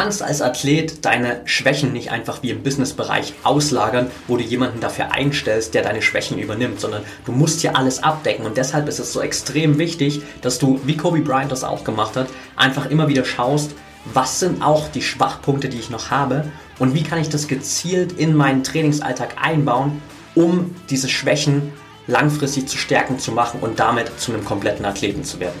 kannst als Athlet deine Schwächen nicht einfach wie im Businessbereich auslagern, wo du jemanden dafür einstellst, der deine Schwächen übernimmt, sondern du musst hier alles abdecken. Und deshalb ist es so extrem wichtig, dass du, wie Kobe Bryant das auch gemacht hat, einfach immer wieder schaust, was sind auch die Schwachpunkte, die ich noch habe und wie kann ich das gezielt in meinen Trainingsalltag einbauen, um diese Schwächen langfristig zu stärken zu machen und damit zu einem kompletten Athleten zu werden.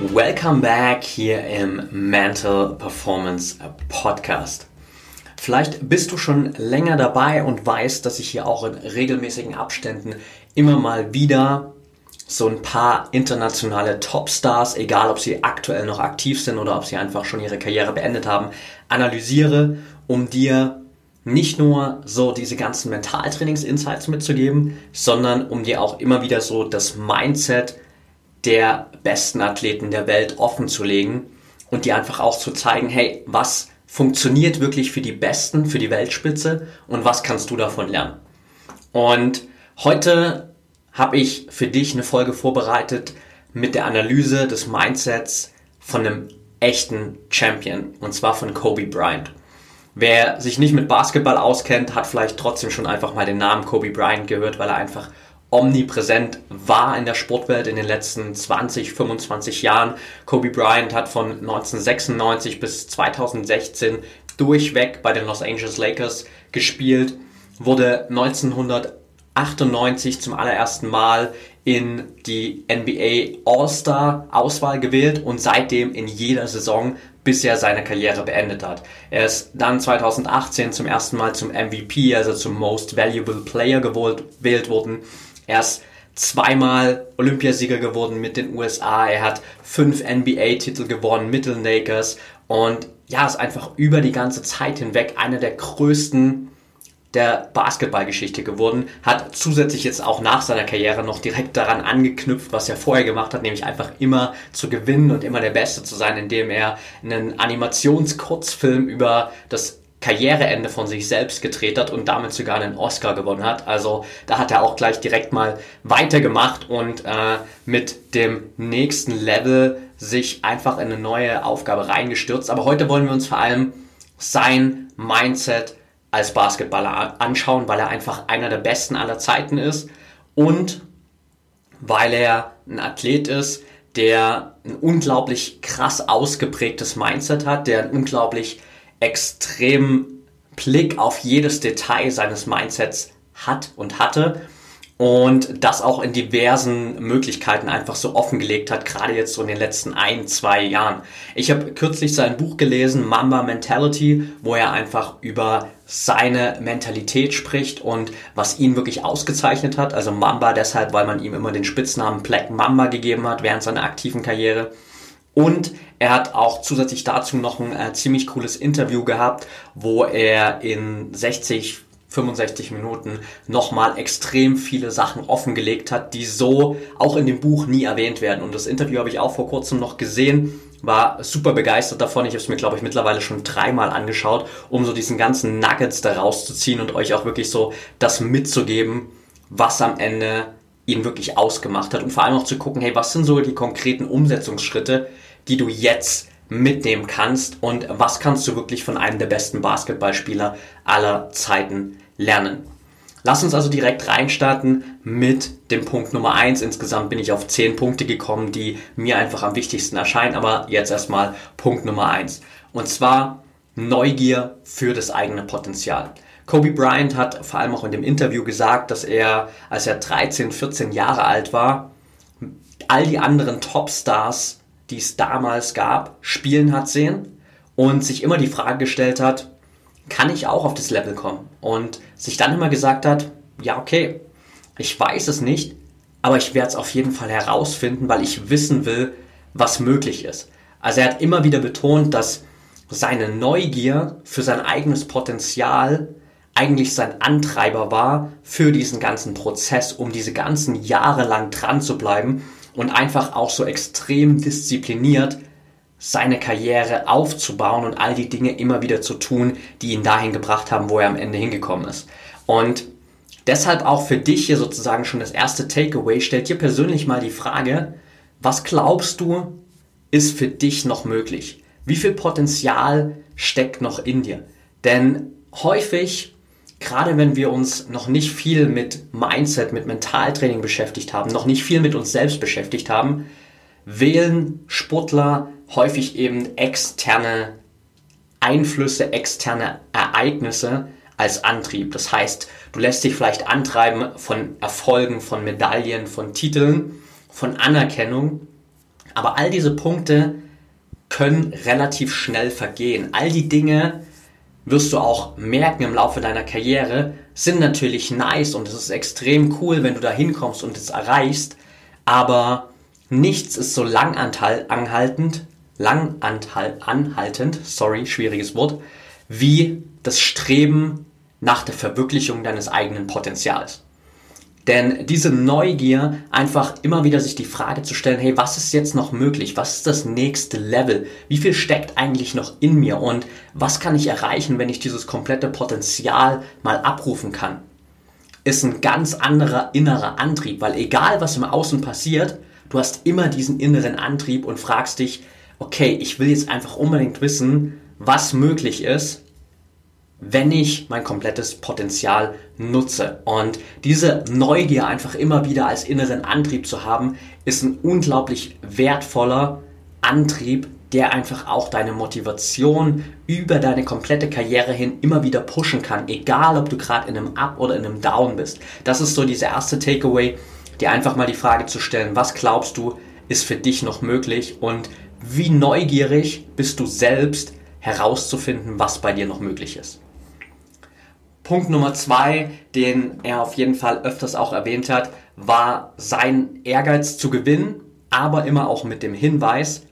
Welcome back hier im Mental Performance Podcast. Vielleicht bist du schon länger dabei und weißt, dass ich hier auch in regelmäßigen Abständen immer mal wieder so ein paar internationale Topstars, egal ob sie aktuell noch aktiv sind oder ob sie einfach schon ihre Karriere beendet haben, analysiere, um dir nicht nur so diese ganzen Mentaltrainings-Insights mitzugeben, sondern um dir auch immer wieder so das Mindset der besten Athleten der Welt offen zu legen und dir einfach auch zu zeigen, hey, was funktioniert wirklich für die Besten, für die Weltspitze und was kannst du davon lernen. Und heute habe ich für dich eine Folge vorbereitet mit der Analyse des Mindsets von einem echten Champion und zwar von Kobe Bryant. Wer sich nicht mit Basketball auskennt, hat vielleicht trotzdem schon einfach mal den Namen Kobe Bryant gehört, weil er einfach omnipräsent war in der Sportwelt in den letzten 20, 25 Jahren. Kobe Bryant hat von 1996 bis 2016 durchweg bei den Los Angeles Lakers gespielt, wurde 1998 zum allerersten Mal in die NBA All-Star Auswahl gewählt und seitdem in jeder Saison bis er seine Karriere beendet hat. Er ist dann 2018 zum ersten Mal zum MVP, also zum Most Valuable Player gewählt worden er ist zweimal Olympiasieger geworden mit den USA. Er hat fünf NBA-Titel gewonnen mit den Lakers. Und ja, ist einfach über die ganze Zeit hinweg einer der größten der Basketballgeschichte geworden, hat zusätzlich jetzt auch nach seiner Karriere noch direkt daran angeknüpft, was er vorher gemacht hat, nämlich einfach immer zu gewinnen und immer der Beste zu sein, indem er einen Animationskurzfilm über das Karriereende von sich selbst gedreht hat und damit sogar einen Oscar gewonnen hat. Also da hat er auch gleich direkt mal weitergemacht und äh, mit dem nächsten Level sich einfach in eine neue Aufgabe reingestürzt. Aber heute wollen wir uns vor allem sein Mindset als Basketballer anschauen, weil er einfach einer der besten aller Zeiten ist und weil er ein Athlet ist, der ein unglaublich krass ausgeprägtes Mindset hat, der ein unglaublich extremen Blick auf jedes Detail seines Mindsets hat und hatte und das auch in diversen Möglichkeiten einfach so offengelegt hat, gerade jetzt so in den letzten ein, zwei Jahren. Ich habe kürzlich sein Buch gelesen, Mamba Mentality, wo er einfach über seine Mentalität spricht und was ihn wirklich ausgezeichnet hat. Also Mamba deshalb, weil man ihm immer den Spitznamen Black Mamba gegeben hat während seiner aktiven Karriere. Und er hat auch zusätzlich dazu noch ein äh, ziemlich cooles Interview gehabt, wo er in 60, 65 Minuten nochmal extrem viele Sachen offengelegt hat, die so auch in dem Buch nie erwähnt werden. Und das Interview habe ich auch vor kurzem noch gesehen, war super begeistert davon. Ich habe es mir, glaube ich, mittlerweile schon dreimal angeschaut, um so diesen ganzen Nuggets da rauszuziehen und euch auch wirklich so das mitzugeben, was am Ende ihn wirklich ausgemacht hat und vor allem auch zu gucken, hey, was sind so die konkreten Umsetzungsschritte, die du jetzt mitnehmen kannst und was kannst du wirklich von einem der besten Basketballspieler aller Zeiten lernen. Lass uns also direkt reinstarten mit dem Punkt Nummer 1. Insgesamt bin ich auf 10 Punkte gekommen, die mir einfach am wichtigsten erscheinen, aber jetzt erstmal Punkt Nummer 1. Und zwar Neugier für das eigene Potenzial. Kobe Bryant hat vor allem auch in dem Interview gesagt, dass er, als er 13, 14 Jahre alt war, all die anderen Topstars die es damals gab, spielen hat sehen und sich immer die Frage gestellt hat, kann ich auch auf das Level kommen? Und sich dann immer gesagt hat, ja, okay, ich weiß es nicht, aber ich werde es auf jeden Fall herausfinden, weil ich wissen will, was möglich ist. Also er hat immer wieder betont, dass seine Neugier für sein eigenes Potenzial eigentlich sein Antreiber war für diesen ganzen Prozess, um diese ganzen Jahre lang dran zu bleiben und einfach auch so extrem diszipliniert seine Karriere aufzubauen und all die Dinge immer wieder zu tun, die ihn dahin gebracht haben, wo er am Ende hingekommen ist. Und deshalb auch für dich hier sozusagen schon das erste Takeaway, stellt dir persönlich mal die Frage, was glaubst du, ist für dich noch möglich? Wie viel Potenzial steckt noch in dir? Denn häufig, gerade wenn wir uns noch nicht viel mit Mindset, mit Mentaltraining beschäftigt haben, noch nicht viel mit uns selbst beschäftigt haben, wählen Sportler häufig eben externe Einflüsse, externe Ereignisse als Antrieb. Das heißt, du lässt dich vielleicht antreiben von Erfolgen, von Medaillen, von Titeln, von Anerkennung. Aber all diese Punkte können relativ schnell vergehen. All die Dinge wirst du auch merken im Laufe deiner Karriere, sind natürlich nice und es ist extrem cool, wenn du da hinkommst und es erreichst. Aber nichts ist so langanhaltend, langanhaltend, sorry, schwieriges Wort, wie das Streben nach der Verwirklichung deines eigenen Potenzials. Denn diese Neugier, einfach immer wieder sich die Frage zu stellen, hey, was ist jetzt noch möglich? Was ist das nächste Level? Wie viel steckt eigentlich noch in mir? Und was kann ich erreichen, wenn ich dieses komplette Potenzial mal abrufen kann? Ist ein ganz anderer innerer Antrieb, weil egal was im Außen passiert, du hast immer diesen inneren Antrieb und fragst dich, okay, ich will jetzt einfach unbedingt wissen, was möglich ist wenn ich mein komplettes Potenzial nutze. Und diese Neugier einfach immer wieder als inneren Antrieb zu haben, ist ein unglaublich wertvoller Antrieb, der einfach auch deine Motivation über deine komplette Karriere hin immer wieder pushen kann, egal ob du gerade in einem Up oder in einem Down bist. Das ist so dieser erste Takeaway, dir einfach mal die Frage zu stellen, was glaubst du, ist für dich noch möglich und wie neugierig bist du selbst herauszufinden, was bei dir noch möglich ist. Punkt Nummer zwei, den er auf jeden Fall öfters auch erwähnt hat, war sein Ehrgeiz zu gewinnen, aber immer auch mit dem Hinweis,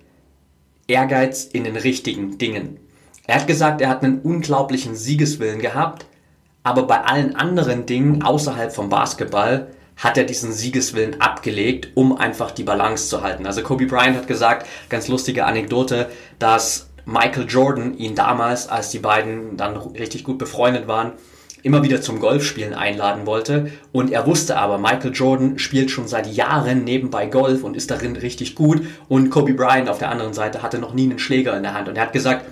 Ehrgeiz in den richtigen Dingen. Er hat gesagt, er hat einen unglaublichen Siegeswillen gehabt, aber bei allen anderen Dingen außerhalb vom Basketball hat er diesen Siegeswillen abgelegt, um einfach die Balance zu halten. Also Kobe Bryant hat gesagt, ganz lustige Anekdote, dass Michael Jordan ihn damals, als die beiden dann richtig gut befreundet waren, immer wieder zum Golfspielen einladen wollte. Und er wusste aber, Michael Jordan spielt schon seit Jahren nebenbei Golf und ist darin richtig gut. Und Kobe Bryant auf der anderen Seite hatte noch nie einen Schläger in der Hand. Und er hat gesagt,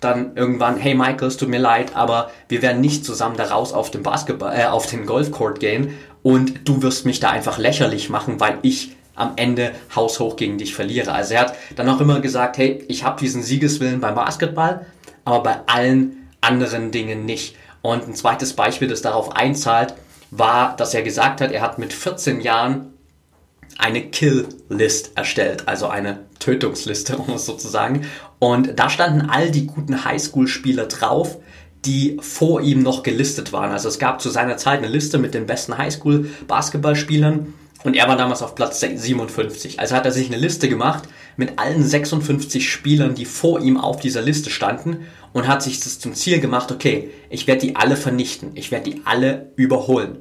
dann irgendwann, hey Michael, es tut mir leid, aber wir werden nicht zusammen da raus auf den Basketball, äh, auf den Golfcourt gehen und du wirst mich da einfach lächerlich machen, weil ich am Ende haushoch gegen dich verliere. Also er hat dann auch immer gesagt, hey, ich habe diesen Siegeswillen beim Basketball, aber bei allen anderen Dingen nicht. Und ein zweites Beispiel, das darauf einzahlt, war, dass er gesagt hat, er hat mit 14 Jahren eine Kill-List erstellt, also eine Tötungsliste, um es so zu sagen. Und da standen all die guten Highschool-Spieler drauf, die vor ihm noch gelistet waren. Also es gab zu seiner Zeit eine Liste mit den besten Highschool-Basketballspielern und er war damals auf Platz 57. Also hat er sich eine Liste gemacht mit allen 56 Spielern, die vor ihm auf dieser Liste standen und hat sich das zum Ziel gemacht, okay, ich werde die alle vernichten, ich werde die alle überholen.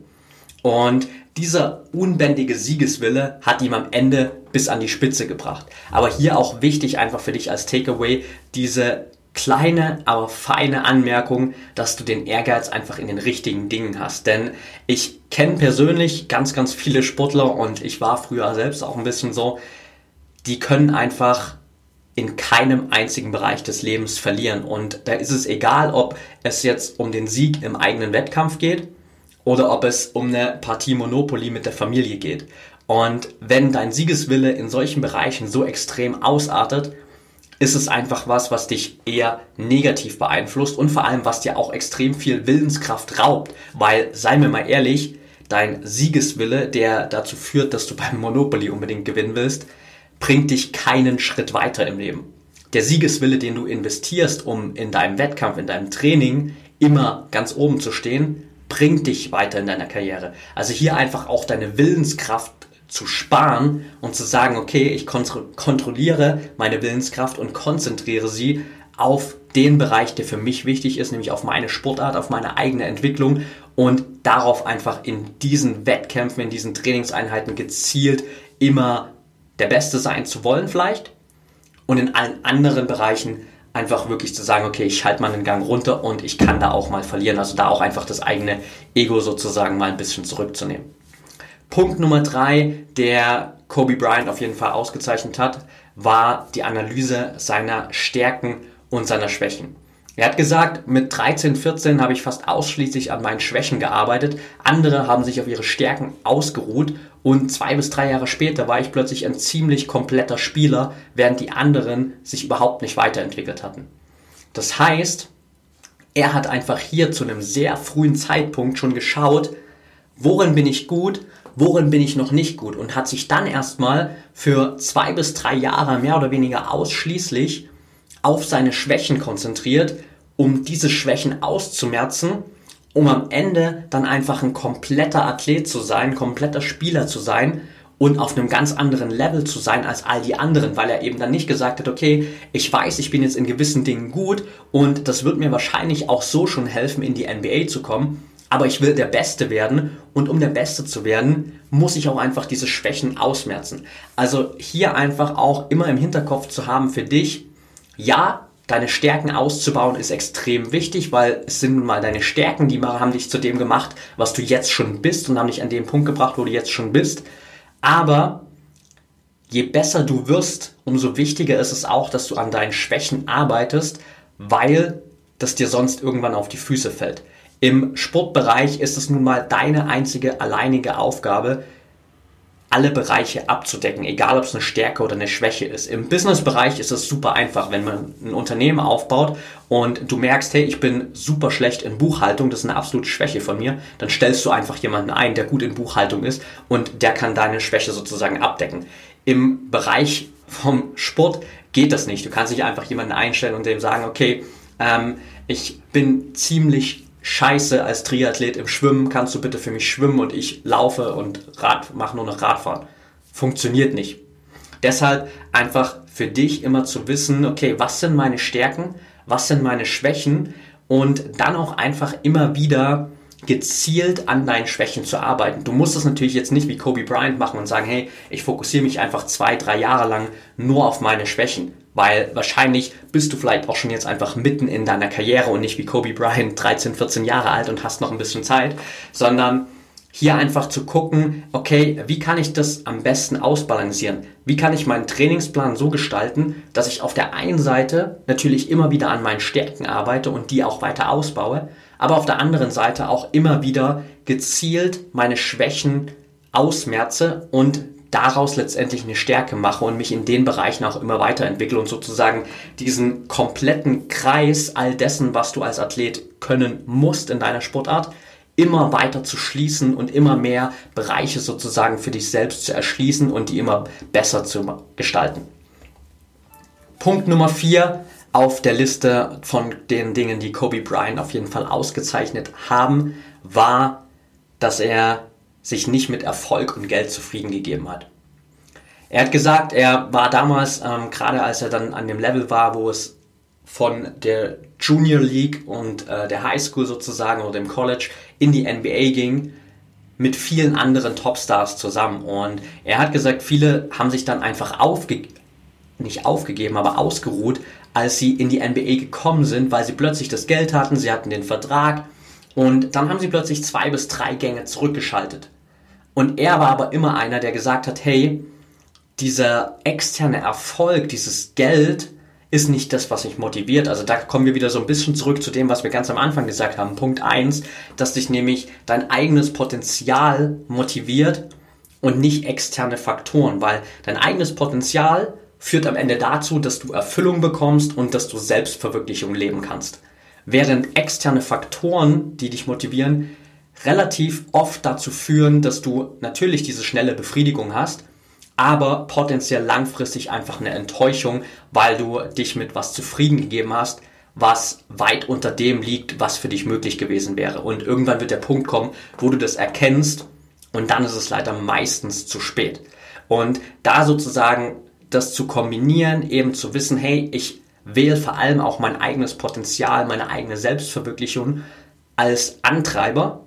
Und dieser unbändige Siegeswille hat ihm am Ende bis an die Spitze gebracht. Aber hier auch wichtig einfach für dich als Takeaway, diese kleine, aber feine Anmerkung, dass du den Ehrgeiz einfach in den richtigen Dingen hast. Denn ich kenne persönlich ganz, ganz viele Sportler und ich war früher selbst auch ein bisschen so, die können einfach in keinem einzigen Bereich des Lebens verlieren. Und da ist es egal, ob es jetzt um den Sieg im eigenen Wettkampf geht oder ob es um eine Partie Monopoly mit der Familie geht. Und wenn dein Siegeswille in solchen Bereichen so extrem ausartet, ist es einfach was, was dich eher negativ beeinflusst und vor allem, was dir auch extrem viel Willenskraft raubt. Weil, sei mir mal ehrlich, dein Siegeswille, der dazu führt, dass du beim Monopoly unbedingt gewinnen willst, bringt dich keinen Schritt weiter im Leben. Der Siegeswille, den du investierst, um in deinem Wettkampf, in deinem Training immer ganz oben zu stehen, bringt dich weiter in deiner Karriere. Also hier einfach auch deine Willenskraft zu sparen und zu sagen, okay, ich kontrolliere meine Willenskraft und konzentriere sie auf den Bereich, der für mich wichtig ist, nämlich auf meine Sportart, auf meine eigene Entwicklung und darauf einfach in diesen Wettkämpfen, in diesen Trainingseinheiten gezielt immer der Beste sein zu wollen vielleicht und in allen anderen Bereichen einfach wirklich zu sagen, okay, ich halte mal einen Gang runter und ich kann da auch mal verlieren. Also da auch einfach das eigene Ego sozusagen mal ein bisschen zurückzunehmen. Punkt Nummer drei, der Kobe Bryant auf jeden Fall ausgezeichnet hat, war die Analyse seiner Stärken und seiner Schwächen. Er hat gesagt, mit 13, 14 habe ich fast ausschließlich an meinen Schwächen gearbeitet. Andere haben sich auf ihre Stärken ausgeruht und zwei bis drei Jahre später war ich plötzlich ein ziemlich kompletter Spieler, während die anderen sich überhaupt nicht weiterentwickelt hatten. Das heißt, er hat einfach hier zu einem sehr frühen Zeitpunkt schon geschaut, worin bin ich gut, worin bin ich noch nicht gut und hat sich dann erstmal für zwei bis drei Jahre mehr oder weniger ausschließlich auf seine Schwächen konzentriert, um diese Schwächen auszumerzen, um am Ende dann einfach ein kompletter Athlet zu sein, ein kompletter Spieler zu sein und auf einem ganz anderen Level zu sein als all die anderen, weil er eben dann nicht gesagt hat, okay, ich weiß, ich bin jetzt in gewissen Dingen gut und das wird mir wahrscheinlich auch so schon helfen, in die NBA zu kommen, aber ich will der Beste werden und um der Beste zu werden, muss ich auch einfach diese Schwächen ausmerzen. Also hier einfach auch immer im Hinterkopf zu haben für dich, ja, deine Stärken auszubauen ist extrem wichtig, weil es sind nun mal deine Stärken, die haben dich zu dem gemacht, was du jetzt schon bist und haben dich an den Punkt gebracht, wo du jetzt schon bist. Aber je besser du wirst, umso wichtiger ist es auch, dass du an deinen Schwächen arbeitest, weil das dir sonst irgendwann auf die Füße fällt. Im Sportbereich ist es nun mal deine einzige alleinige Aufgabe, alle Bereiche abzudecken, egal ob es eine Stärke oder eine Schwäche ist. Im Business-Bereich ist es super einfach, wenn man ein Unternehmen aufbaut und du merkst, hey, ich bin super schlecht in Buchhaltung, das ist eine absolute Schwäche von mir, dann stellst du einfach jemanden ein, der gut in Buchhaltung ist und der kann deine Schwäche sozusagen abdecken. Im Bereich vom Sport geht das nicht. Du kannst nicht einfach jemanden einstellen und dem sagen, okay, ähm, ich bin ziemlich scheiße als Triathlet im Schwimmen, kannst du bitte für mich schwimmen und ich laufe und Rad, mache nur noch Radfahren. Funktioniert nicht. Deshalb einfach für dich immer zu wissen, okay, was sind meine Stärken, was sind meine Schwächen und dann auch einfach immer wieder gezielt an deinen Schwächen zu arbeiten. Du musst es natürlich jetzt nicht wie Kobe Bryant machen und sagen, hey, ich fokussiere mich einfach zwei, drei Jahre lang nur auf meine Schwächen weil wahrscheinlich bist du vielleicht auch schon jetzt einfach mitten in deiner Karriere und nicht wie Kobe Bryant 13, 14 Jahre alt und hast noch ein bisschen Zeit, sondern hier einfach zu gucken, okay, wie kann ich das am besten ausbalancieren? Wie kann ich meinen Trainingsplan so gestalten, dass ich auf der einen Seite natürlich immer wieder an meinen Stärken arbeite und die auch weiter ausbaue, aber auf der anderen Seite auch immer wieder gezielt meine Schwächen ausmerze und daraus letztendlich eine Stärke mache und mich in den Bereichen auch immer weiterentwickle und sozusagen diesen kompletten Kreis all dessen, was du als Athlet können musst in deiner Sportart, immer weiter zu schließen und immer mehr Bereiche sozusagen für dich selbst zu erschließen und die immer besser zu gestalten. Punkt Nummer vier auf der Liste von den Dingen, die Kobe Bryant auf jeden Fall ausgezeichnet haben, war, dass er sich nicht mit Erfolg und Geld zufrieden gegeben hat. Er hat gesagt, er war damals, ähm, gerade als er dann an dem Level war, wo es von der Junior League und äh, der High School sozusagen oder dem College in die NBA ging, mit vielen anderen Topstars zusammen. Und er hat gesagt, viele haben sich dann einfach aufgegeben, nicht aufgegeben, aber ausgeruht, als sie in die NBA gekommen sind, weil sie plötzlich das Geld hatten, sie hatten den Vertrag und dann haben sie plötzlich zwei bis drei Gänge zurückgeschaltet. Und er war aber immer einer, der gesagt hat, hey, dieser externe Erfolg, dieses Geld ist nicht das, was mich motiviert. Also da kommen wir wieder so ein bisschen zurück zu dem, was wir ganz am Anfang gesagt haben. Punkt eins, dass dich nämlich dein eigenes Potenzial motiviert und nicht externe Faktoren, weil dein eigenes Potenzial führt am Ende dazu, dass du Erfüllung bekommst und dass du Selbstverwirklichung leben kannst. Während externe Faktoren, die dich motivieren, relativ oft dazu führen, dass du natürlich diese schnelle Befriedigung hast, aber potenziell langfristig einfach eine Enttäuschung, weil du dich mit was zufrieden gegeben hast, was weit unter dem liegt, was für dich möglich gewesen wäre. Und irgendwann wird der Punkt kommen, wo du das erkennst Und dann ist es leider meistens zu spät. Und da sozusagen das zu kombinieren, eben zu wissen, hey, ich wähle vor allem auch mein eigenes Potenzial, meine eigene Selbstverwirklichung als Antreiber.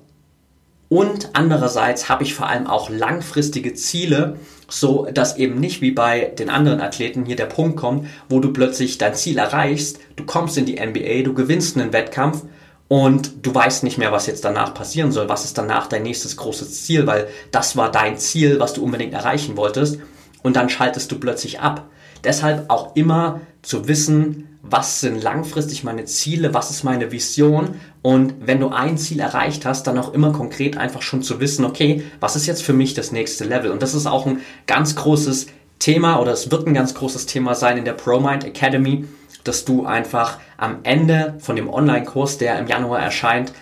Und andererseits habe ich vor allem auch langfristige Ziele, so dass eben nicht wie bei den anderen Athleten hier der Punkt kommt, wo du plötzlich dein Ziel erreichst, du kommst in die NBA, du gewinnst einen Wettkampf und du weißt nicht mehr, was jetzt danach passieren soll. Was ist danach dein nächstes großes Ziel? Weil das war dein Ziel, was du unbedingt erreichen wolltest. Und dann schaltest du plötzlich ab. Deshalb auch immer zu wissen, was sind langfristig meine Ziele, was ist meine Vision und wenn du ein Ziel erreicht hast, dann auch immer konkret einfach schon zu wissen, okay, was ist jetzt für mich das nächste Level? Und das ist auch ein ganz großes Thema oder es wird ein ganz großes Thema sein in der ProMind Academy, dass du einfach am Ende von dem Online-Kurs, der im Januar erscheint,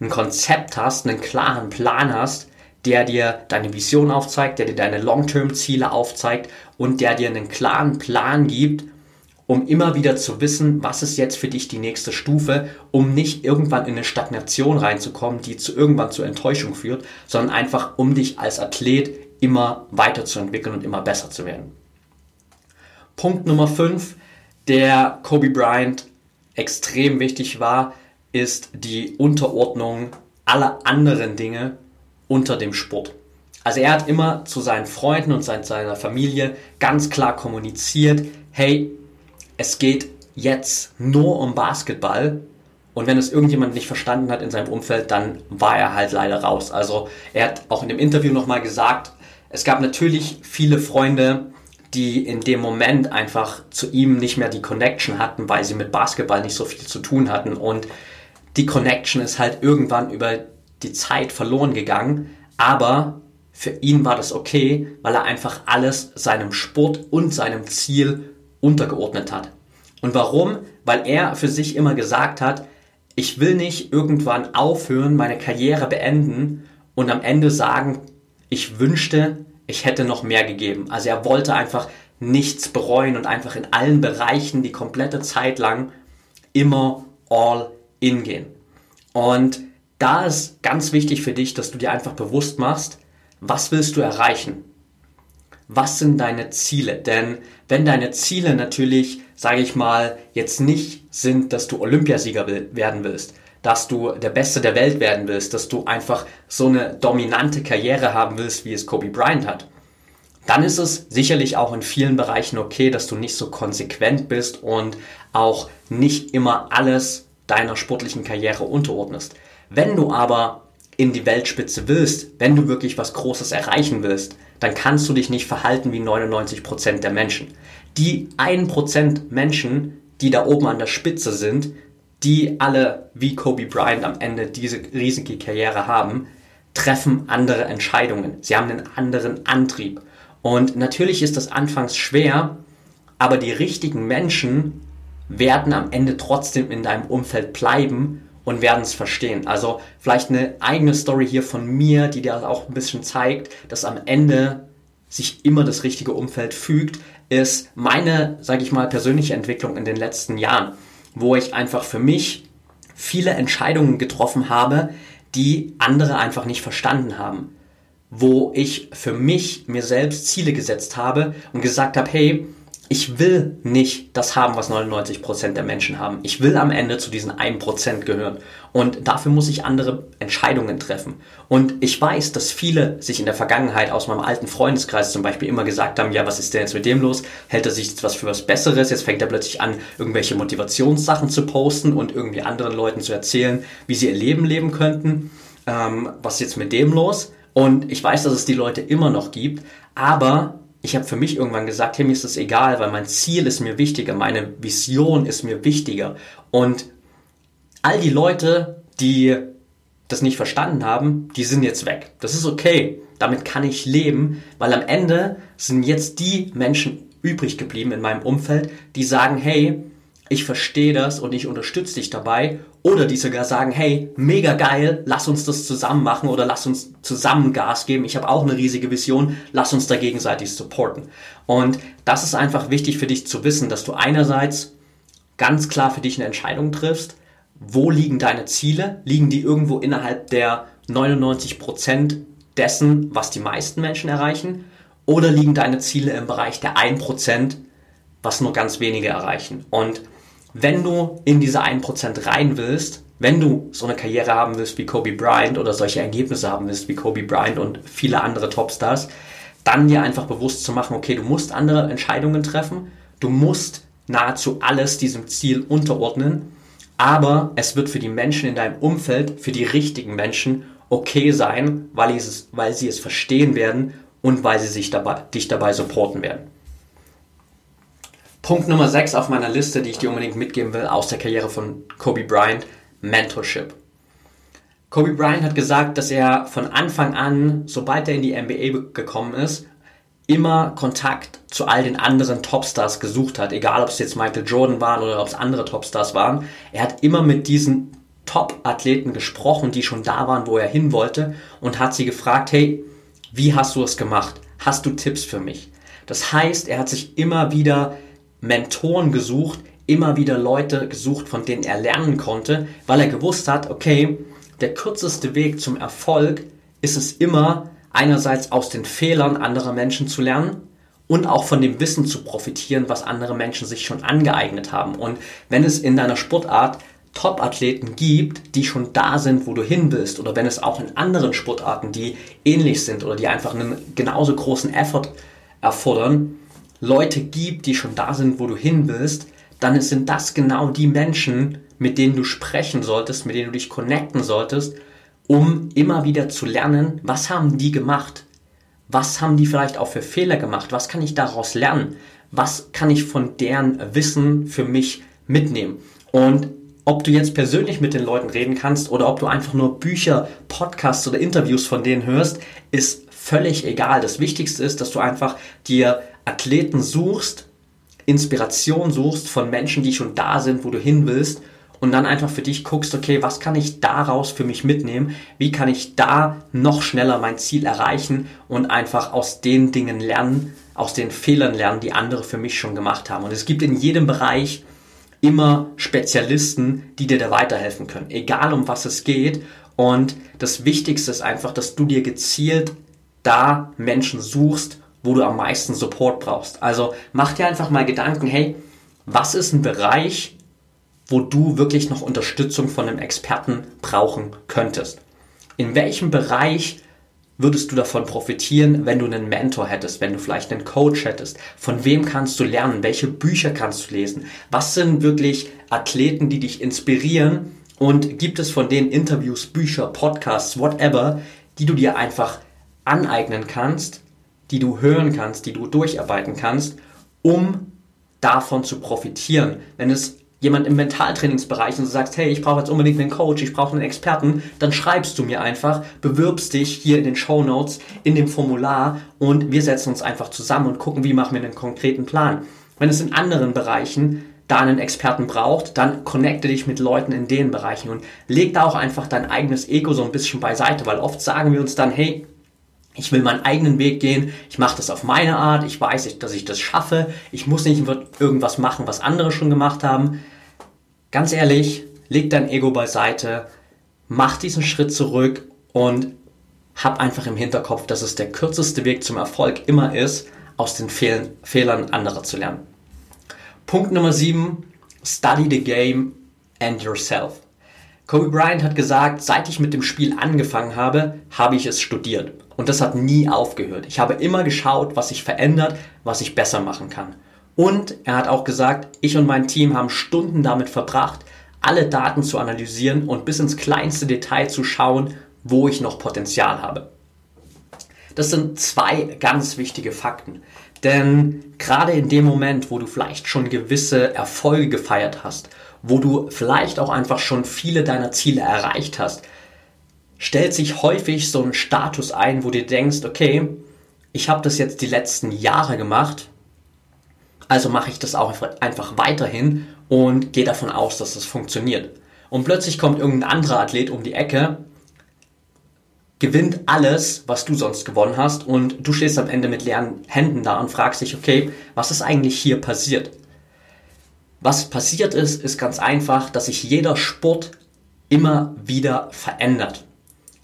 ein Konzept hast, einen klaren Plan hast, der dir deine Vision aufzeigt, der dir deine Long-Term-Ziele aufzeigt und der dir einen klaren Plan gibt, um immer wieder zu wissen, was ist jetzt für dich die nächste Stufe, um nicht irgendwann in eine Stagnation reinzukommen, die zu irgendwann zur Enttäuschung führt, sondern einfach um dich als Athlet immer weiterzuentwickeln und immer besser zu werden. Punkt Nummer 5 der Kobe Bryant extrem wichtig war, ist die Unterordnung aller anderen Dinge unter dem Sport. Also er hat immer zu seinen Freunden und seiner Familie ganz klar kommuniziert, hey, es geht jetzt nur um Basketball und wenn es irgendjemand nicht verstanden hat in seinem Umfeld, dann war er halt leider raus. Also er hat auch in dem Interview nochmal gesagt, es gab natürlich viele Freunde, die in dem Moment einfach zu ihm nicht mehr die Connection hatten, weil sie mit Basketball nicht so viel zu tun hatten. Und die Connection ist halt irgendwann über die Zeit verloren gegangen. Aber für ihn war das okay, weil er einfach alles seinem Sport und seinem Ziel untergeordnet hat. Und warum? Weil er für sich immer gesagt hat, ich will nicht irgendwann aufhören, meine Karriere beenden und am Ende sagen, ich wünschte, ich hätte noch mehr gegeben. Also er wollte einfach nichts bereuen und einfach in allen Bereichen die komplette Zeit lang immer all in gehen. Und da ist ganz wichtig für dich, dass du dir einfach bewusst machst, was willst du erreichen? Was sind deine Ziele? Denn wenn deine Ziele natürlich, sage ich mal, jetzt nicht sind, dass du Olympiasieger werden willst, dass du der Beste der Welt werden willst, dass du einfach so eine dominante Karriere haben willst, wie es Kobe Bryant hat, dann ist es sicherlich auch in vielen Bereichen okay, dass du nicht so konsequent bist und auch nicht immer alles deiner sportlichen Karriere unterordnest. Wenn du aber in die Weltspitze willst, wenn du wirklich was Großes erreichen willst, dann kannst du dich nicht verhalten wie 99% der Menschen. Die 1% Menschen, die da oben an der Spitze sind, die alle wie Kobe Bryant am Ende diese riesige Karriere haben, treffen andere Entscheidungen. Sie haben einen anderen Antrieb. Und natürlich ist das anfangs schwer, aber die richtigen Menschen werden am Ende trotzdem in deinem Umfeld bleiben und werden es verstehen. Also vielleicht eine eigene Story hier von mir, die dir auch ein bisschen zeigt, dass am Ende sich immer das richtige Umfeld fügt, ist meine, sage ich mal, persönliche Entwicklung in den letzten Jahren wo ich einfach für mich viele Entscheidungen getroffen habe, die andere einfach nicht verstanden haben. Wo ich für mich mir selbst Ziele gesetzt habe und gesagt habe, hey, ich will nicht das haben, was 99% der Menschen haben. Ich will am Ende zu diesen 1% gehören. Und dafür muss ich andere Entscheidungen treffen. Und ich weiß, dass viele sich in der Vergangenheit aus meinem alten Freundeskreis zum Beispiel immer gesagt haben, ja, was ist denn jetzt mit dem los? Hält er sich jetzt was für was Besseres? Jetzt fängt er plötzlich an, irgendwelche Motivationssachen zu posten und irgendwie anderen Leuten zu erzählen, wie sie ihr Leben leben könnten. Ähm, was ist jetzt mit dem los? Und ich weiß, dass es die Leute immer noch gibt, aber ich habe für mich irgendwann gesagt, hey, mir ist das egal, weil mein Ziel ist mir wichtiger, meine Vision ist mir wichtiger. Und all die Leute, die das nicht verstanden haben, die sind jetzt weg. Das ist okay. Damit kann ich leben, weil am Ende sind jetzt die Menschen übrig geblieben in meinem Umfeld, die sagen, hey, ich verstehe das und ich unterstütze dich dabei. Oder die sogar sagen, hey, mega geil, lass uns das zusammen machen oder lass uns zusammen Gas geben. Ich habe auch eine riesige Vision, lass uns da gegenseitig supporten. Und das ist einfach wichtig für dich zu wissen, dass du einerseits ganz klar für dich eine Entscheidung triffst, wo liegen deine Ziele? Liegen die irgendwo innerhalb der 99 Prozent dessen, was die meisten Menschen erreichen? Oder liegen deine Ziele im Bereich der 1%, was nur ganz wenige erreichen? Und wenn du in diese 1% rein willst, wenn du so eine Karriere haben willst wie Kobe Bryant oder solche Ergebnisse haben willst wie Kobe Bryant und viele andere Topstars, dann dir einfach bewusst zu machen, okay, du musst andere Entscheidungen treffen, du musst nahezu alles diesem Ziel unterordnen, aber es wird für die Menschen in deinem Umfeld, für die richtigen Menschen okay sein, weil, es, weil sie es verstehen werden und weil sie sich dabei, dich dabei supporten werden. Punkt Nummer 6 auf meiner Liste, die ich dir unbedingt mitgeben will aus der Karriere von Kobe Bryant, Mentorship. Kobe Bryant hat gesagt, dass er von Anfang an, sobald er in die NBA gekommen ist, immer Kontakt zu all den anderen Topstars gesucht hat, egal ob es jetzt Michael Jordan waren oder ob es andere Topstars waren. Er hat immer mit diesen Top-Athleten gesprochen, die schon da waren, wo er hin wollte und hat sie gefragt, hey, wie hast du es gemacht? Hast du Tipps für mich? Das heißt, er hat sich immer wieder Mentoren gesucht, immer wieder Leute gesucht, von denen er lernen konnte, weil er gewusst hat, okay, der kürzeste Weg zum Erfolg ist es immer, einerseits aus den Fehlern anderer Menschen zu lernen und auch von dem Wissen zu profitieren, was andere Menschen sich schon angeeignet haben. Und wenn es in deiner Sportart Top-Athleten gibt, die schon da sind, wo du hin willst, oder wenn es auch in anderen Sportarten, die ähnlich sind oder die einfach einen genauso großen Effort erfordern, Leute gibt, die schon da sind, wo du hin willst, dann sind das genau die Menschen, mit denen du sprechen solltest, mit denen du dich connecten solltest, um immer wieder zu lernen, was haben die gemacht? Was haben die vielleicht auch für Fehler gemacht? Was kann ich daraus lernen? Was kann ich von deren Wissen für mich mitnehmen? Und ob du jetzt persönlich mit den Leuten reden kannst oder ob du einfach nur Bücher, Podcasts oder Interviews von denen hörst, ist völlig egal. Das Wichtigste ist, dass du einfach dir Athleten suchst, Inspiration suchst von Menschen, die schon da sind, wo du hin willst und dann einfach für dich guckst, okay, was kann ich daraus für mich mitnehmen? Wie kann ich da noch schneller mein Ziel erreichen und einfach aus den Dingen lernen, aus den Fehlern lernen, die andere für mich schon gemacht haben. Und es gibt in jedem Bereich immer Spezialisten, die dir da weiterhelfen können, egal um was es geht. Und das Wichtigste ist einfach, dass du dir gezielt da Menschen suchst, wo du am meisten Support brauchst. Also mach dir einfach mal Gedanken, hey, was ist ein Bereich, wo du wirklich noch Unterstützung von einem Experten brauchen könntest? In welchem Bereich würdest du davon profitieren, wenn du einen Mentor hättest, wenn du vielleicht einen Coach hättest? Von wem kannst du lernen? Welche Bücher kannst du lesen? Was sind wirklich Athleten, die dich inspirieren? Und gibt es von denen Interviews, Bücher, Podcasts, whatever, die du dir einfach aneignen kannst, die du hören kannst, die du durcharbeiten kannst, um davon zu profitieren. Wenn es jemand im Mentaltrainingsbereich und du sagst, hey, ich brauche jetzt unbedingt einen Coach, ich brauche einen Experten, dann schreibst du mir einfach, bewirbst dich hier in den Show Notes, in dem Formular und wir setzen uns einfach zusammen und gucken, wie machen wir einen konkreten Plan. Wenn es in anderen Bereichen da einen Experten braucht, dann connecte dich mit Leuten in den Bereichen und leg da auch einfach dein eigenes Ego so ein bisschen beiseite, weil oft sagen wir uns dann, hey, ich will meinen eigenen Weg gehen, ich mache das auf meine Art, ich weiß, dass ich das schaffe, ich muss nicht irgendwas machen, was andere schon gemacht haben. Ganz ehrlich, leg dein Ego beiseite, mach diesen Schritt zurück und hab einfach im Hinterkopf, dass es der kürzeste Weg zum Erfolg immer ist, aus den Fehl Fehlern anderer zu lernen. Punkt Nummer 7, study the game and yourself. Kobe Bryant hat gesagt, seit ich mit dem Spiel angefangen habe, habe ich es studiert. Und das hat nie aufgehört. Ich habe immer geschaut, was sich verändert, was ich besser machen kann. Und er hat auch gesagt, ich und mein Team haben Stunden damit verbracht, alle Daten zu analysieren und bis ins kleinste Detail zu schauen, wo ich noch Potenzial habe. Das sind zwei ganz wichtige Fakten. Denn gerade in dem Moment, wo du vielleicht schon gewisse Erfolge gefeiert hast wo du vielleicht auch einfach schon viele deiner Ziele erreicht hast, stellt sich häufig so ein Status ein, wo du denkst, okay, ich habe das jetzt die letzten Jahre gemacht, also mache ich das auch einfach weiterhin und gehe davon aus, dass das funktioniert. Und plötzlich kommt irgendein anderer Athlet um die Ecke, gewinnt alles, was du sonst gewonnen hast und du stehst am Ende mit leeren Händen da und fragst dich, okay, was ist eigentlich hier passiert? Was passiert ist, ist ganz einfach, dass sich jeder Sport immer wieder verändert.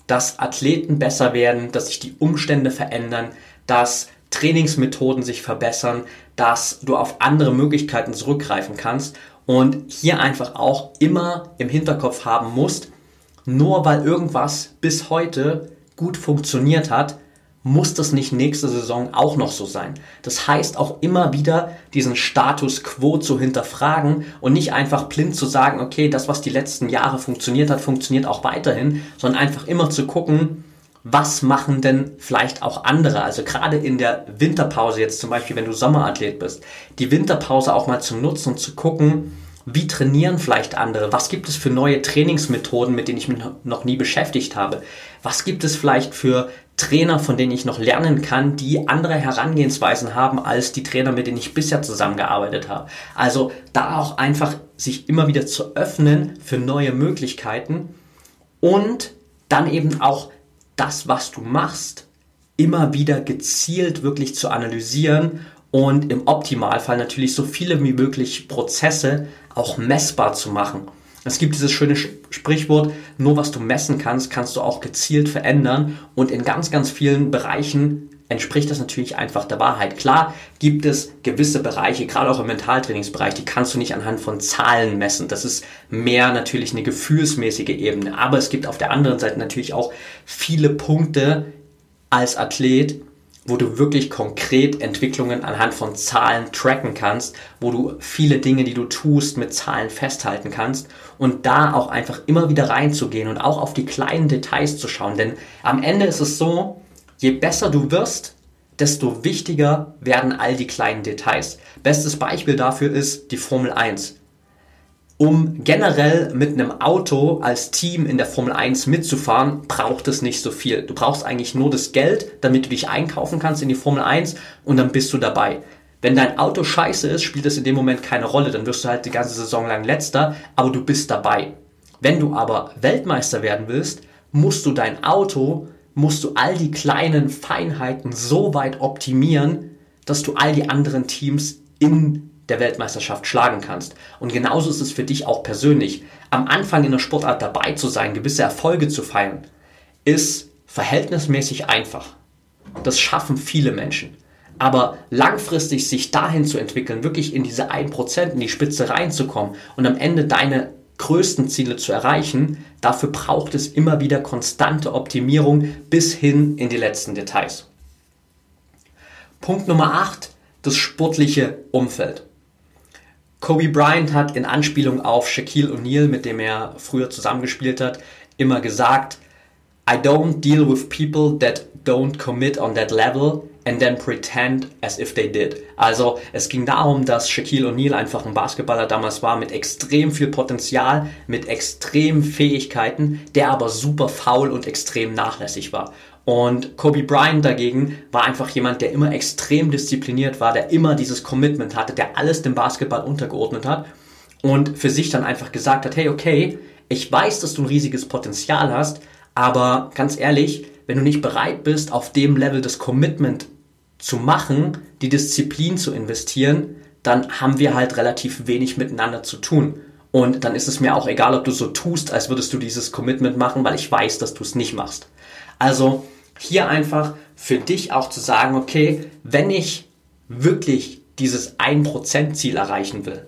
Dass Athleten besser werden, dass sich die Umstände verändern, dass Trainingsmethoden sich verbessern, dass du auf andere Möglichkeiten zurückgreifen kannst und hier einfach auch immer im Hinterkopf haben musst, nur weil irgendwas bis heute gut funktioniert hat, muss das nicht nächste Saison auch noch so sein. Das heißt auch immer wieder diesen Status quo zu hinterfragen und nicht einfach blind zu sagen, okay, das, was die letzten Jahre funktioniert hat, funktioniert auch weiterhin, sondern einfach immer zu gucken, was machen denn vielleicht auch andere? Also gerade in der Winterpause jetzt zum Beispiel, wenn du Sommerathlet bist, die Winterpause auch mal zu nutzen und zu gucken, wie trainieren vielleicht andere? Was gibt es für neue Trainingsmethoden, mit denen ich mich noch nie beschäftigt habe? Was gibt es vielleicht für Trainer, von denen ich noch lernen kann, die andere Herangehensweisen haben als die Trainer, mit denen ich bisher zusammengearbeitet habe? Also da auch einfach sich immer wieder zu öffnen für neue Möglichkeiten und dann eben auch das, was du machst, immer wieder gezielt wirklich zu analysieren und im Optimalfall natürlich so viele wie möglich Prozesse auch messbar zu machen. Es gibt dieses schöne Sprichwort, nur was du messen kannst, kannst du auch gezielt verändern und in ganz, ganz vielen Bereichen entspricht das natürlich einfach der Wahrheit. Klar gibt es gewisse Bereiche, gerade auch im Mentaltrainingsbereich, die kannst du nicht anhand von Zahlen messen. Das ist mehr natürlich eine gefühlsmäßige Ebene. Aber es gibt auf der anderen Seite natürlich auch viele Punkte als Athlet, wo du wirklich konkret Entwicklungen anhand von Zahlen tracken kannst, wo du viele Dinge, die du tust, mit Zahlen festhalten kannst und da auch einfach immer wieder reinzugehen und auch auf die kleinen Details zu schauen. Denn am Ende ist es so, je besser du wirst, desto wichtiger werden all die kleinen Details. Bestes Beispiel dafür ist die Formel 1 um generell mit einem Auto als Team in der Formel 1 mitzufahren, braucht es nicht so viel. Du brauchst eigentlich nur das Geld, damit du dich einkaufen kannst in die Formel 1 und dann bist du dabei. Wenn dein Auto scheiße ist, spielt es in dem Moment keine Rolle. Dann wirst du halt die ganze Saison lang letzter, aber du bist dabei. Wenn du aber Weltmeister werden willst, musst du dein Auto, musst du all die kleinen Feinheiten so weit optimieren, dass du all die anderen Teams in der Weltmeisterschaft schlagen kannst. Und genauso ist es für dich auch persönlich. Am Anfang in der Sportart dabei zu sein, gewisse Erfolge zu feiern, ist verhältnismäßig einfach. Das schaffen viele Menschen. Aber langfristig sich dahin zu entwickeln, wirklich in diese 1%, in die Spitze reinzukommen und am Ende deine größten Ziele zu erreichen, dafür braucht es immer wieder konstante Optimierung bis hin in die letzten Details. Punkt Nummer 8, das sportliche Umfeld. Kobe Bryant hat in Anspielung auf Shaquille O'Neal, mit dem er früher zusammengespielt hat, immer gesagt, I don't deal with people that don't commit on that level and then pretend as if they did. Also es ging darum, dass Shaquille O'Neal einfach ein Basketballer damals war mit extrem viel Potenzial, mit extremen Fähigkeiten, der aber super faul und extrem nachlässig war. Und Kobe Bryant dagegen war einfach jemand, der immer extrem diszipliniert war, der immer dieses Commitment hatte, der alles dem Basketball untergeordnet hat und für sich dann einfach gesagt hat, hey, okay, ich weiß, dass du ein riesiges Potenzial hast, aber ganz ehrlich, wenn du nicht bereit bist, auf dem Level das Commitment zu machen, die Disziplin zu investieren, dann haben wir halt relativ wenig miteinander zu tun. Und dann ist es mir auch egal, ob du so tust, als würdest du dieses Commitment machen, weil ich weiß, dass du es nicht machst. Also hier einfach für dich auch zu sagen, okay, wenn ich wirklich dieses 1% Ziel erreichen will,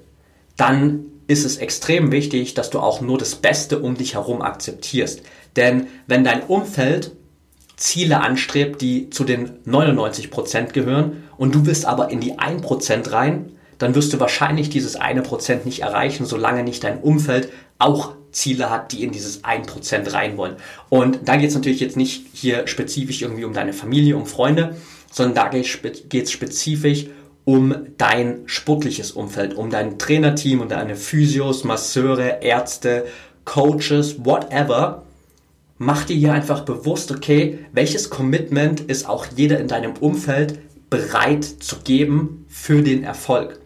dann ist es extrem wichtig, dass du auch nur das Beste um dich herum akzeptierst. Denn wenn dein Umfeld Ziele anstrebt, die zu den 99% gehören und du willst aber in die 1% rein, dann wirst du wahrscheinlich dieses eine Prozent nicht erreichen, solange nicht dein Umfeld auch Ziele hat, die in dieses 1% rein wollen. Und da geht es natürlich jetzt nicht hier spezifisch irgendwie um deine Familie, um Freunde, sondern da geht es spezifisch um dein sportliches Umfeld, um dein Trainerteam und deine Physios, Masseure, Ärzte, Coaches, whatever. Mach dir hier einfach bewusst, okay, welches Commitment ist auch jeder in deinem Umfeld bereit zu geben für den Erfolg.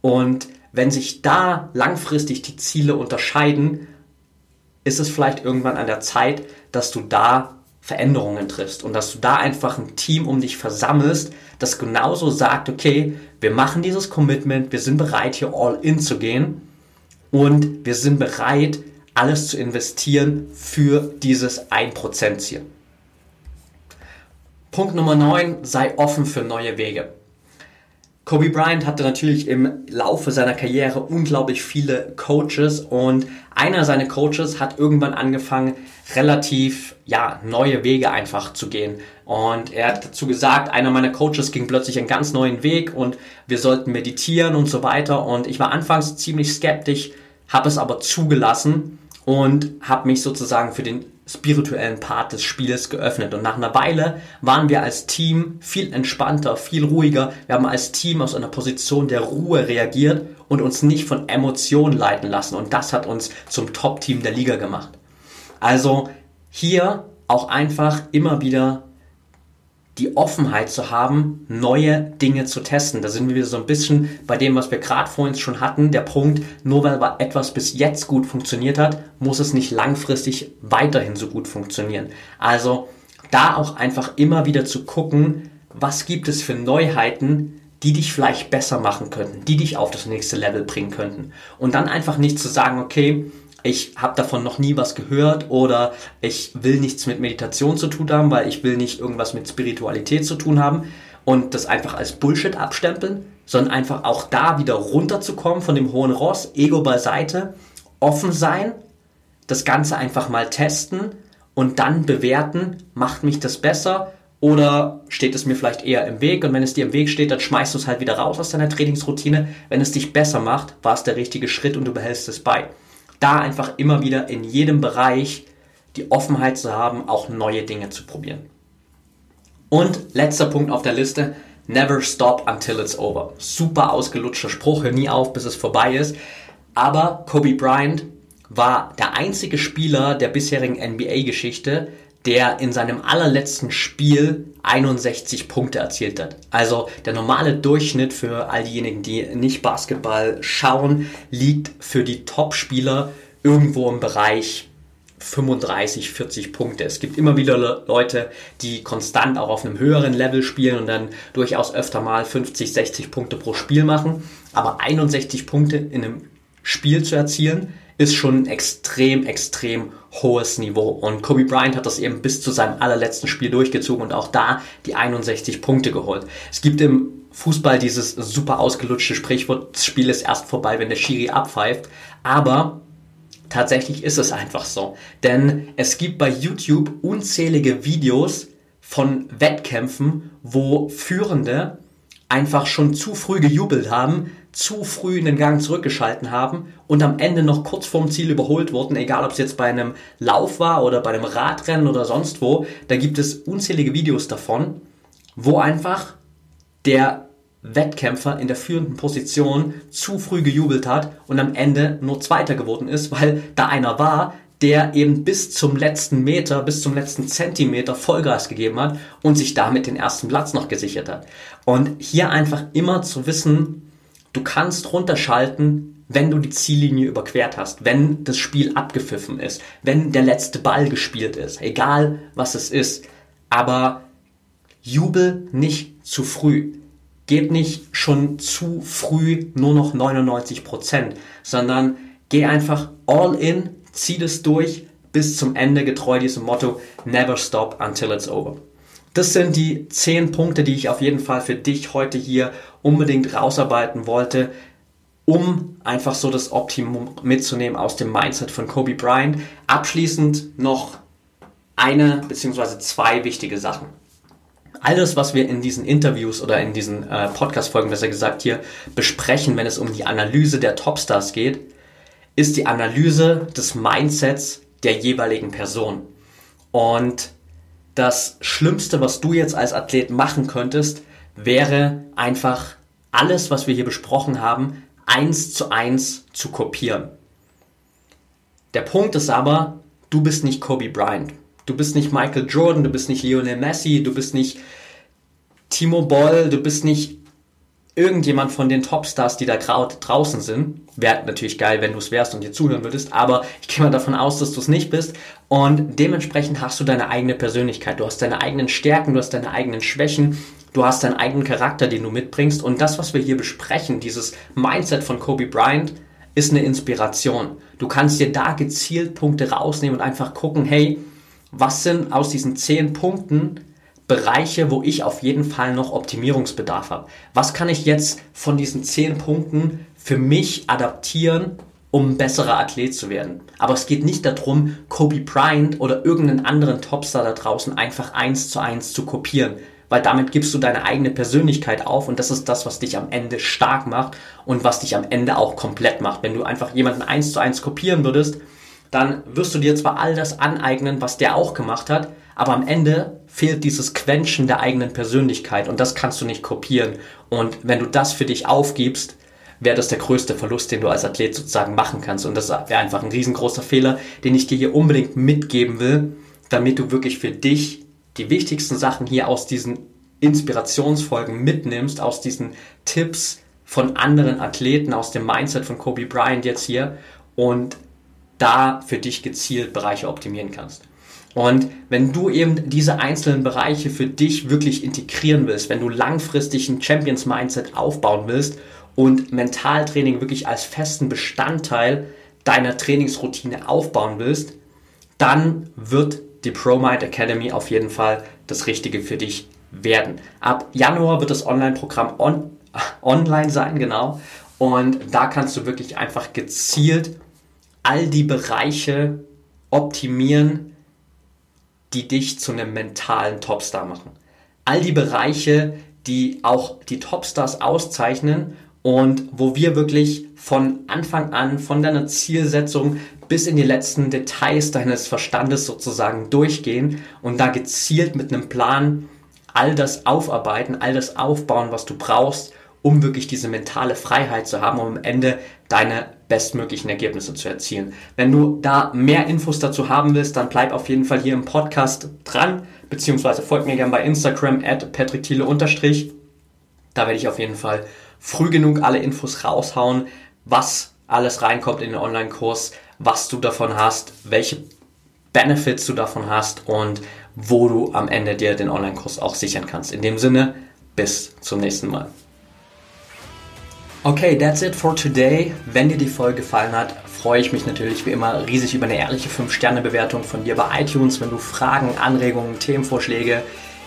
Und wenn sich da langfristig die Ziele unterscheiden, ist es vielleicht irgendwann an der Zeit, dass du da Veränderungen triffst und dass du da einfach ein Team um dich versammelst, das genauso sagt, okay, wir machen dieses Commitment, wir sind bereit, hier all in zu gehen und wir sind bereit, alles zu investieren für dieses 1% Ziel. Punkt Nummer 9, sei offen für neue Wege. Kobe Bryant hatte natürlich im Laufe seiner Karriere unglaublich viele Coaches und einer seiner Coaches hat irgendwann angefangen, relativ ja, neue Wege einfach zu gehen. Und er hat dazu gesagt, einer meiner Coaches ging plötzlich einen ganz neuen Weg und wir sollten meditieren und so weiter. Und ich war anfangs ziemlich skeptisch, habe es aber zugelassen und habe mich sozusagen für den spirituellen Part des Spiels geöffnet. Und nach einer Weile waren wir als Team viel entspannter, viel ruhiger. Wir haben als Team aus einer Position der Ruhe reagiert und uns nicht von Emotionen leiten lassen. Und das hat uns zum Top-Team der Liga gemacht. Also hier auch einfach immer wieder die Offenheit zu haben, neue Dinge zu testen. Da sind wir wieder so ein bisschen bei dem, was wir gerade vorhin schon hatten. Der Punkt, nur weil etwas bis jetzt gut funktioniert hat, muss es nicht langfristig weiterhin so gut funktionieren. Also da auch einfach immer wieder zu gucken, was gibt es für Neuheiten, die dich vielleicht besser machen könnten, die dich auf das nächste Level bringen könnten. Und dann einfach nicht zu sagen, okay, ich habe davon noch nie was gehört oder ich will nichts mit Meditation zu tun haben, weil ich will nicht irgendwas mit Spiritualität zu tun haben und das einfach als Bullshit abstempeln, sondern einfach auch da wieder runterzukommen von dem hohen Ross, Ego beiseite, offen sein, das Ganze einfach mal testen und dann bewerten, macht mich das besser oder steht es mir vielleicht eher im Weg und wenn es dir im Weg steht, dann schmeißt du es halt wieder raus aus deiner Trainingsroutine. Wenn es dich besser macht, war es der richtige Schritt und du behältst es bei da einfach immer wieder in jedem Bereich die Offenheit zu haben, auch neue Dinge zu probieren. Und letzter Punkt auf der Liste, never stop until it's over. Super ausgelutschter Spruch, hör nie auf, bis es vorbei ist. Aber Kobe Bryant war der einzige Spieler der bisherigen NBA-Geschichte, der in seinem allerletzten Spiel 61 Punkte erzielt hat. Also der normale Durchschnitt für all diejenigen, die nicht Basketball schauen, liegt für die Top-Spieler irgendwo im Bereich 35, 40 Punkte. Es gibt immer wieder Leute, die konstant auch auf einem höheren Level spielen und dann durchaus öfter mal 50, 60 Punkte pro Spiel machen. Aber 61 Punkte in einem Spiel zu erzielen, ist schon ein extrem, extrem hohes Niveau. Und Kobe Bryant hat das eben bis zu seinem allerletzten Spiel durchgezogen und auch da die 61 Punkte geholt. Es gibt im Fußball dieses super ausgelutschte Sprichwort, das Spiel ist erst vorbei, wenn der Schiri abpfeift. Aber tatsächlich ist es einfach so. Denn es gibt bei YouTube unzählige Videos von Wettkämpfen, wo Führende einfach schon zu früh gejubelt haben, zu früh in den Gang zurückgeschalten haben und am Ende noch kurz vorm Ziel überholt wurden, egal ob es jetzt bei einem Lauf war oder bei einem Radrennen oder sonst wo. Da gibt es unzählige Videos davon, wo einfach der Wettkämpfer in der führenden Position zu früh gejubelt hat und am Ende nur Zweiter geworden ist, weil da einer war, der eben bis zum letzten Meter, bis zum letzten Zentimeter Vollgas gegeben hat und sich damit den ersten Platz noch gesichert hat. Und hier einfach immer zu wissen, du kannst runterschalten, wenn du die Ziellinie überquert hast, wenn das Spiel abgepfiffen ist, wenn der letzte Ball gespielt ist, egal was es ist. Aber jubel nicht zu früh. Gib nicht schon zu früh nur noch 99%, Prozent, sondern geh einfach all in zieh das durch bis zum Ende getreu diesem Motto Never stop until it's over. Das sind die zehn Punkte, die ich auf jeden Fall für dich heute hier unbedingt rausarbeiten wollte, um einfach so das Optimum mitzunehmen aus dem Mindset von Kobe Bryant. Abschließend noch eine bzw. zwei wichtige Sachen. Alles, was wir in diesen Interviews oder in diesen äh, Podcast-Folgen, besser gesagt, hier besprechen, wenn es um die Analyse der Topstars geht, ist die Analyse des Mindsets der jeweiligen Person. Und das Schlimmste, was du jetzt als Athlet machen könntest, wäre einfach alles, was wir hier besprochen haben, eins zu eins zu kopieren. Der Punkt ist aber, du bist nicht Kobe Bryant. Du bist nicht Michael Jordan, du bist nicht Lionel Messi, du bist nicht Timo Boll, du bist nicht irgendjemand von den Topstars, die da draußen sind, wäre natürlich geil, wenn du es wärst und dir zuhören würdest, aber ich gehe mal davon aus, dass du es nicht bist und dementsprechend hast du deine eigene Persönlichkeit, du hast deine eigenen Stärken, du hast deine eigenen Schwächen, du hast deinen eigenen Charakter, den du mitbringst und das, was wir hier besprechen, dieses Mindset von Kobe Bryant, ist eine Inspiration. Du kannst dir da gezielt Punkte rausnehmen und einfach gucken, hey, was sind aus diesen zehn Punkten Bereiche, wo ich auf jeden Fall noch Optimierungsbedarf habe? Was kann ich jetzt von diesen zehn Punkten für mich adaptieren, um ein besserer Athlet zu werden? Aber es geht nicht darum, Kobe Bryant oder irgendeinen anderen Topstar da draußen einfach eins zu eins zu kopieren weil damit gibst du deine eigene Persönlichkeit auf und das ist das, was dich am Ende stark macht und was dich am Ende auch komplett macht. Wenn du einfach jemanden eins zu eins kopieren würdest, dann wirst du dir zwar all das aneignen, was der auch gemacht hat, aber am Ende fehlt dieses Quenchen der eigenen Persönlichkeit und das kannst du nicht kopieren. Und wenn du das für dich aufgibst, wäre das der größte Verlust, den du als Athlet sozusagen machen kannst. Und das wäre einfach ein riesengroßer Fehler, den ich dir hier unbedingt mitgeben will, damit du wirklich für dich die wichtigsten Sachen hier aus diesen Inspirationsfolgen mitnimmst, aus diesen Tipps von anderen Athleten, aus dem Mindset von Kobe Bryant jetzt hier und da für dich gezielt Bereiche optimieren kannst. Und wenn du eben diese einzelnen Bereiche für dich wirklich integrieren willst, wenn du langfristig ein Champions Mindset aufbauen willst und Mentaltraining wirklich als festen Bestandteil deiner Trainingsroutine aufbauen willst, dann wird die ProMind Academy auf jeden Fall das Richtige für dich werden. Ab Januar wird das Online-Programm on, online sein, genau. Und da kannst du wirklich einfach gezielt all die Bereiche optimieren, die dich zu einem mentalen Topstar machen. All die Bereiche, die auch die Topstars auszeichnen und wo wir wirklich von Anfang an, von deiner Zielsetzung bis in die letzten Details deines Verstandes sozusagen durchgehen und da gezielt mit einem Plan all das aufarbeiten, all das aufbauen, was du brauchst, um wirklich diese mentale Freiheit zu haben, um am Ende deine bestmöglichen Ergebnisse zu erzielen. Wenn du da mehr Infos dazu haben willst, dann bleib auf jeden Fall hier im Podcast dran, beziehungsweise folg mir gerne bei Instagram at patrickthiele Da werde ich auf jeden Fall früh genug alle Infos raushauen, was alles reinkommt in den Online-Kurs, was du davon hast, welche Benefits du davon hast und wo du am Ende dir den Online-Kurs auch sichern kannst. In dem Sinne, bis zum nächsten Mal. Okay, that's it for today. Wenn dir die Folge gefallen hat, freue ich mich natürlich wie immer riesig über eine ehrliche 5-Sterne-Bewertung von dir bei iTunes. Wenn du Fragen, Anregungen, Themenvorschläge,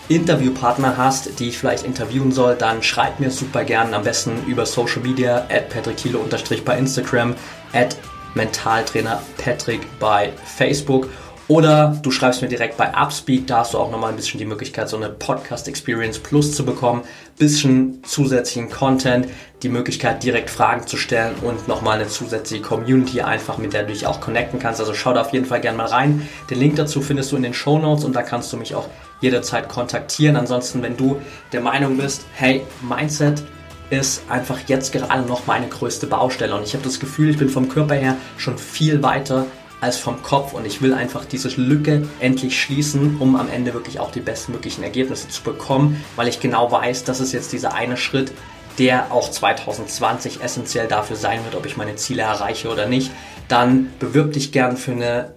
Interviewpartner hast, die ich vielleicht interviewen soll, dann schreib mir super gern am besten über Social Media at patrickthiele bei Instagram, at Mentaltrainer Patrick bei Facebook oder du schreibst mir direkt bei Upspeak, da hast du auch nochmal ein bisschen die Möglichkeit, so eine Podcast Experience Plus zu bekommen, bisschen zusätzlichen Content, die Möglichkeit direkt Fragen zu stellen und nochmal eine zusätzliche Community einfach, mit der du dich auch connecten kannst. Also schau da auf jeden Fall gerne mal rein. Den Link dazu findest du in den Show Notes und da kannst du mich auch jederzeit kontaktieren. Ansonsten, wenn du der Meinung bist, hey, Mindset ist einfach jetzt gerade noch meine größte Baustelle. Und ich habe das Gefühl, ich bin vom Körper her schon viel weiter als vom Kopf. Und ich will einfach diese Lücke endlich schließen, um am Ende wirklich auch die bestmöglichen Ergebnisse zu bekommen, weil ich genau weiß, das ist jetzt dieser eine Schritt, der auch 2020 essentiell dafür sein wird, ob ich meine Ziele erreiche oder nicht. Dann bewirb dich gern für eine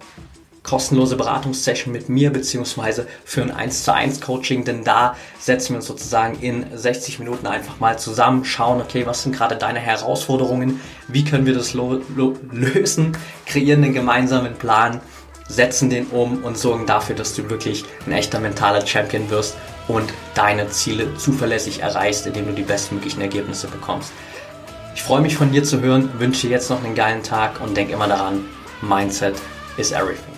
kostenlose Beratungssession mit mir beziehungsweise für ein 1 zu 1 Coaching, denn da setzen wir uns sozusagen in 60 Minuten einfach mal zusammen, schauen, okay, was sind gerade deine Herausforderungen, wie können wir das lösen, kreieren den gemeinsamen Plan, setzen den um und sorgen dafür, dass du wirklich ein echter mentaler Champion wirst und deine Ziele zuverlässig erreichst, indem du die bestmöglichen Ergebnisse bekommst. Ich freue mich von dir zu hören, wünsche jetzt noch einen geilen Tag und denk immer daran, Mindset is everything.